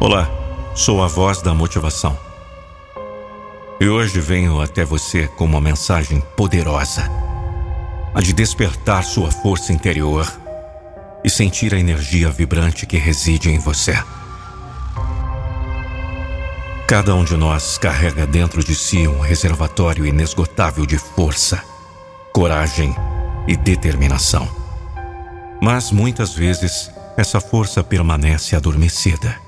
Olá, sou a voz da motivação. E hoje venho até você com uma mensagem poderosa, a de despertar sua força interior e sentir a energia vibrante que reside em você. Cada um de nós carrega dentro de si um reservatório inesgotável de força, coragem e determinação. Mas muitas vezes essa força permanece adormecida,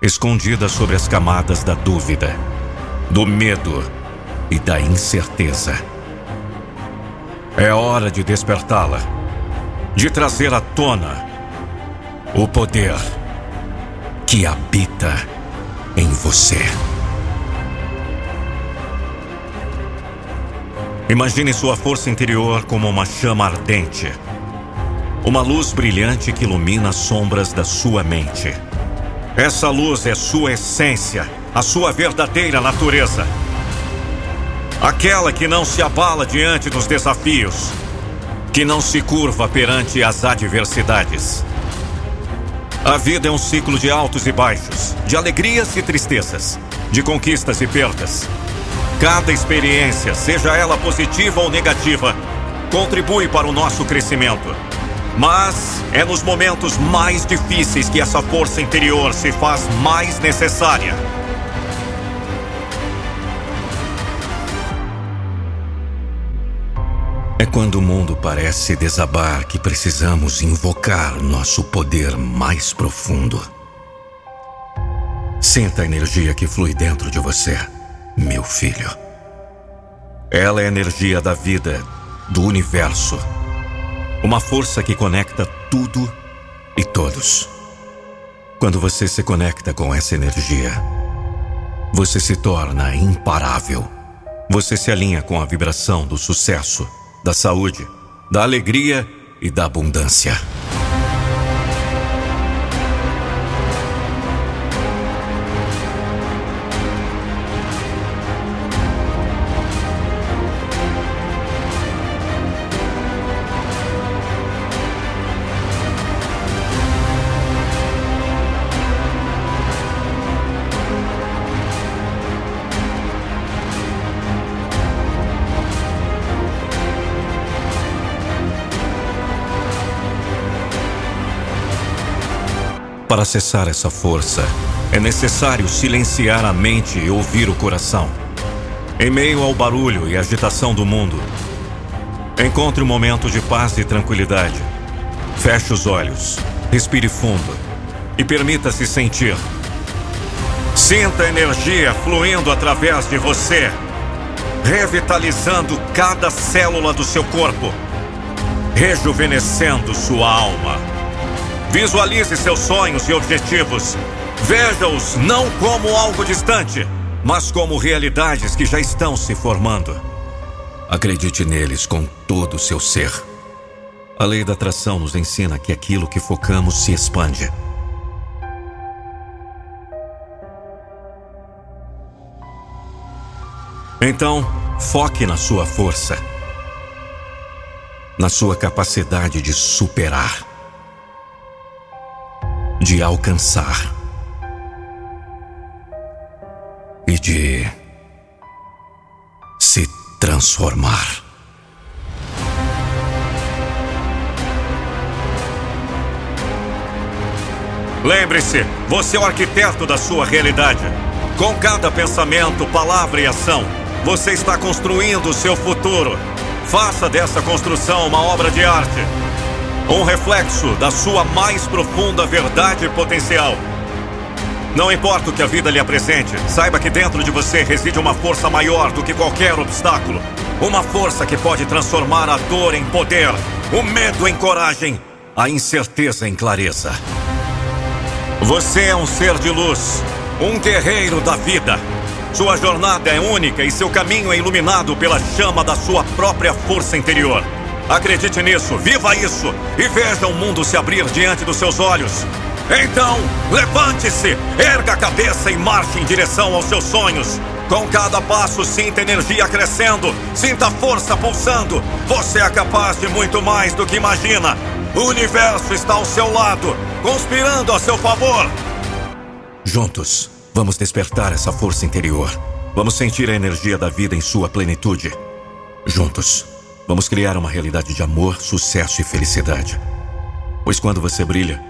escondida sobre as camadas da dúvida, do medo e da incerteza. É hora de despertá-la, de trazer à tona o poder que habita em você. Imagine sua força interior como uma chama ardente. Uma luz brilhante que ilumina as sombras da sua mente. Essa luz é sua essência, a sua verdadeira natureza. Aquela que não se abala diante dos desafios, que não se curva perante as adversidades. A vida é um ciclo de altos e baixos, de alegrias e tristezas, de conquistas e perdas. Cada experiência, seja ela positiva ou negativa, contribui para o nosso crescimento. Mas é nos momentos mais difíceis que essa força interior se faz mais necessária. É quando o mundo parece desabar que precisamos invocar nosso poder mais profundo. Sinta a energia que flui dentro de você, meu filho. Ela é a energia da vida, do universo. Uma força que conecta tudo e todos. Quando você se conecta com essa energia, você se torna imparável. Você se alinha com a vibração do sucesso da saúde, da alegria e da abundância. Para acessar essa força, é necessário silenciar a mente e ouvir o coração. Em meio ao barulho e agitação do mundo, encontre um momento de paz e tranquilidade. Feche os olhos, respire fundo e permita-se sentir. Sinta a energia fluindo através de você, revitalizando cada célula do seu corpo, rejuvenescendo sua alma. Visualize seus sonhos e objetivos. Veja-os não como algo distante, mas como realidades que já estão se formando. Acredite neles com todo o seu ser. A lei da atração nos ensina que aquilo que focamos se expande. Então, foque na sua força, na sua capacidade de superar de alcançar e de se transformar. Lembre-se, você é o arquiteto da sua realidade. Com cada pensamento, palavra e ação, você está construindo o seu futuro. Faça dessa construção uma obra de arte um reflexo da sua mais profunda verdade potencial. Não importa o que a vida lhe apresente, saiba que dentro de você reside uma força maior do que qualquer obstáculo. Uma força que pode transformar a dor em poder, o medo em coragem, a incerteza em clareza. Você é um ser de luz, um guerreiro da vida. Sua jornada é única e seu caminho é iluminado pela chama da sua própria força interior. Acredite nisso, viva isso e veja o mundo se abrir diante dos seus olhos. Então, levante-se, erga a cabeça e marche em direção aos seus sonhos. Com cada passo, sinta energia crescendo, sinta força pulsando. Você é capaz de muito mais do que imagina. O universo está ao seu lado, conspirando a seu favor. Juntos, vamos despertar essa força interior. Vamos sentir a energia da vida em sua plenitude. Juntos, vamos criar uma realidade de amor, sucesso e felicidade. Pois quando você brilha,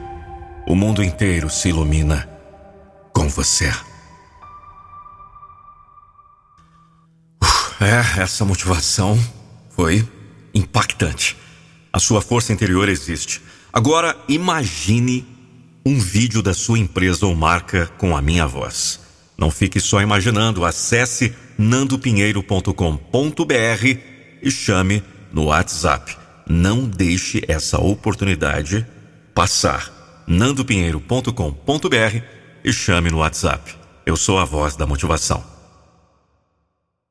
o mundo inteiro se ilumina com você. É, essa motivação foi impactante. A sua força interior existe. Agora, imagine um vídeo da sua empresa ou marca com a minha voz. Não fique só imaginando, acesse nandopinheiro.com.br e chame no WhatsApp. Não deixe essa oportunidade passar. nandopinheiro.com.br e chame no WhatsApp. Eu sou a voz da motivação.